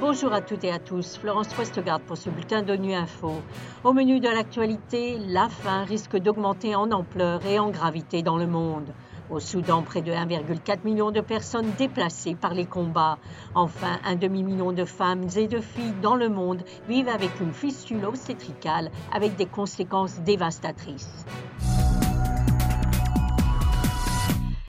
Bonjour à toutes et à tous, Florence Westgard pour ce bulletin d'ONU Info. Au menu de l'actualité, la faim risque d'augmenter en ampleur et en gravité dans le monde. Au Soudan, près de 1,4 million de personnes déplacées par les combats. Enfin, un demi-million de femmes et de filles dans le monde vivent avec une fistule obstétricale avec des conséquences dévastatrices.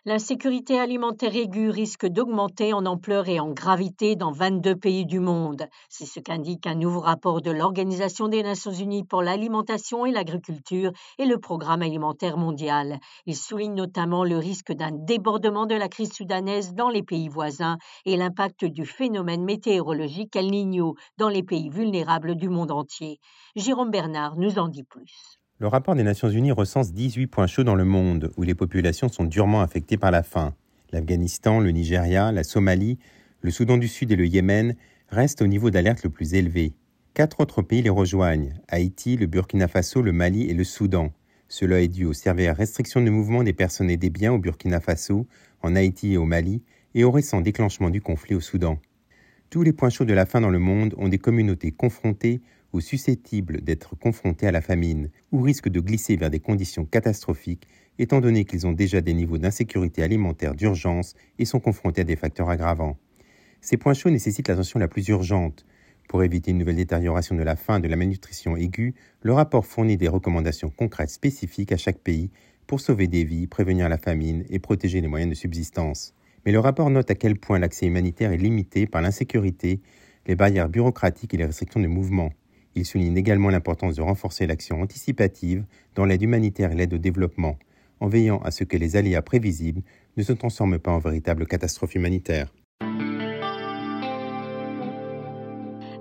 L'insécurité alimentaire aiguë risque d'augmenter en ampleur et en gravité dans 22 pays du monde. C'est ce qu'indique un nouveau rapport de l'Organisation des Nations Unies pour l'alimentation et l'agriculture et le Programme alimentaire mondial. Il souligne notamment le risque d'un débordement de la crise soudanaise dans les pays voisins et l'impact du phénomène météorologique El Niño dans les pays vulnérables du monde entier. Jérôme Bernard nous en dit plus. Le rapport des Nations Unies recense 18 points chauds dans le monde où les populations sont durement affectées par la faim. L'Afghanistan, le Nigeria, la Somalie, le Soudan du Sud et le Yémen restent au niveau d'alerte le plus élevé. Quatre autres pays les rejoignent Haïti, le Burkina Faso, le Mali et le Soudan. Cela est dû aux sévères restrictions de mouvement des personnes et des biens au Burkina Faso, en Haïti et au Mali, et au récent déclenchement du conflit au Soudan. Tous les points chauds de la faim dans le monde ont des communautés confrontées ou susceptibles d'être confrontés à la famine, ou risquent de glisser vers des conditions catastrophiques, étant donné qu'ils ont déjà des niveaux d'insécurité alimentaire d'urgence et sont confrontés à des facteurs aggravants. Ces points chauds nécessitent l'attention la plus urgente. Pour éviter une nouvelle détérioration de la faim et de la malnutrition aiguë, le rapport fournit des recommandations concrètes spécifiques à chaque pays pour sauver des vies, prévenir la famine et protéger les moyens de subsistance. Mais le rapport note à quel point l'accès humanitaire est limité par l'insécurité, les barrières bureaucratiques et les restrictions de mouvement. Il souligne également l'importance de renforcer l'action anticipative dans l'aide humanitaire et l'aide au développement, en veillant à ce que les aléas prévisibles ne se transforment pas en véritable catastrophe humanitaire.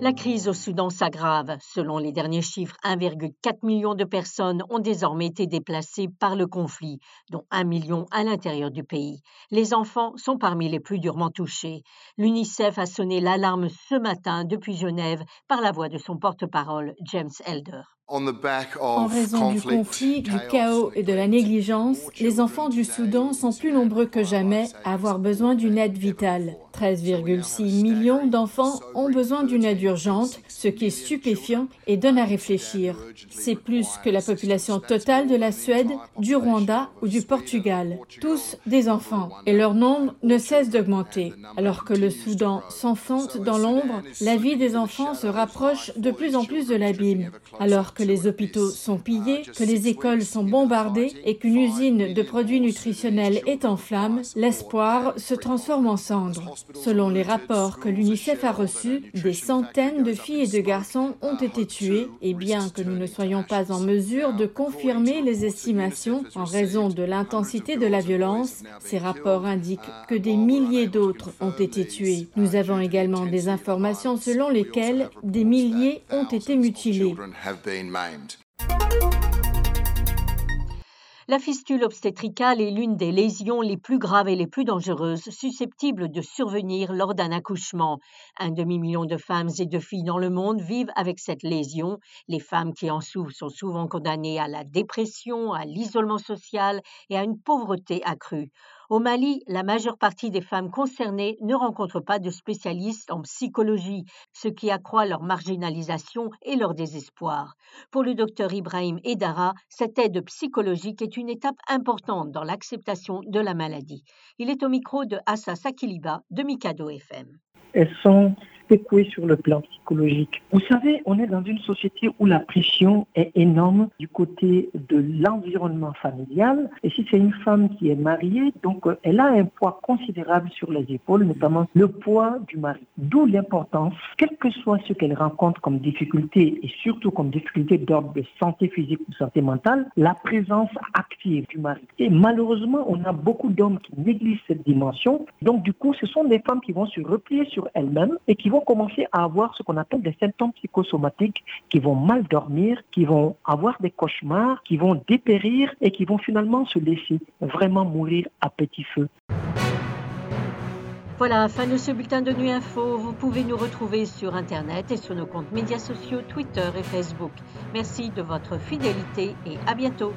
La crise au Soudan s'aggrave. Selon les derniers chiffres, 1,4 million de personnes ont désormais été déplacées par le conflit, dont 1 million à l'intérieur du pays. Les enfants sont parmi les plus durement touchés. L'UNICEF a sonné l'alarme ce matin depuis Genève par la voix de son porte-parole, James Elder. En raison du conflit, du chaos et de la négligence, les enfants du Soudan sont plus nombreux que jamais à avoir besoin d'une aide vitale. 13,6 millions d'enfants ont besoin d'une aide urgente, ce qui est stupéfiant et donne à réfléchir. C'est plus que la population totale de la Suède, du Rwanda ou du Portugal. Tous des enfants. Et leur nombre ne cesse d'augmenter. Alors que le Soudan s'enfonce dans l'ombre, la vie des enfants se rapproche de plus en plus de l'abîme. Alors que les hôpitaux sont pillés, que les écoles sont bombardées et qu'une usine de produits nutritionnels est en flammes, l'espoir se transforme en cendres. Selon les rapports que l'UNICEF a reçus, des centaines de filles et de garçons ont été tués et bien que nous ne soyons pas en mesure de confirmer les estimations en raison de l'intensité de la violence, ces rapports indiquent que des milliers d'autres ont été tués. Nous avons également des informations selon lesquelles des milliers ont été mutilés. La fistule obstétricale est l'une des lésions les plus graves et les plus dangereuses susceptibles de survenir lors d'un accouchement. Un demi-million de femmes et de filles dans le monde vivent avec cette lésion. Les femmes qui en souffrent sont souvent condamnées à la dépression, à l'isolement social et à une pauvreté accrue. Au Mali, la majeure partie des femmes concernées ne rencontrent pas de spécialistes en psychologie, ce qui accroît leur marginalisation et leur désespoir. Pour le docteur Ibrahim Edara, cette aide psychologique est une étape importante dans l'acceptation de la maladie. Il est au micro de Assa Sakiliba de Mikado FM. Secouées sur le plan psychologique. Vous savez, on est dans une société où la pression est énorme du côté de l'environnement familial. Et si c'est une femme qui est mariée, donc euh, elle a un poids considérable sur les épaules, notamment le poids du mari. D'où l'importance, quel que soit ce qu'elle rencontre comme difficulté et surtout comme difficulté d'ordre de santé physique ou santé mentale, la présence active du mari. Et malheureusement, on a beaucoup d'hommes qui négligent cette dimension. Donc du coup, ce sont des femmes qui vont se replier sur elles-mêmes et qui vont commencer à avoir ce qu'on appelle des symptômes psychosomatiques, qui vont mal dormir, qui vont avoir des cauchemars, qui vont dépérir et qui vont finalement se laisser vraiment mourir à petit feu. Voilà, fin de ce bulletin de nuit info. Vous pouvez nous retrouver sur Internet et sur nos comptes médias sociaux Twitter et Facebook. Merci de votre fidélité et à bientôt.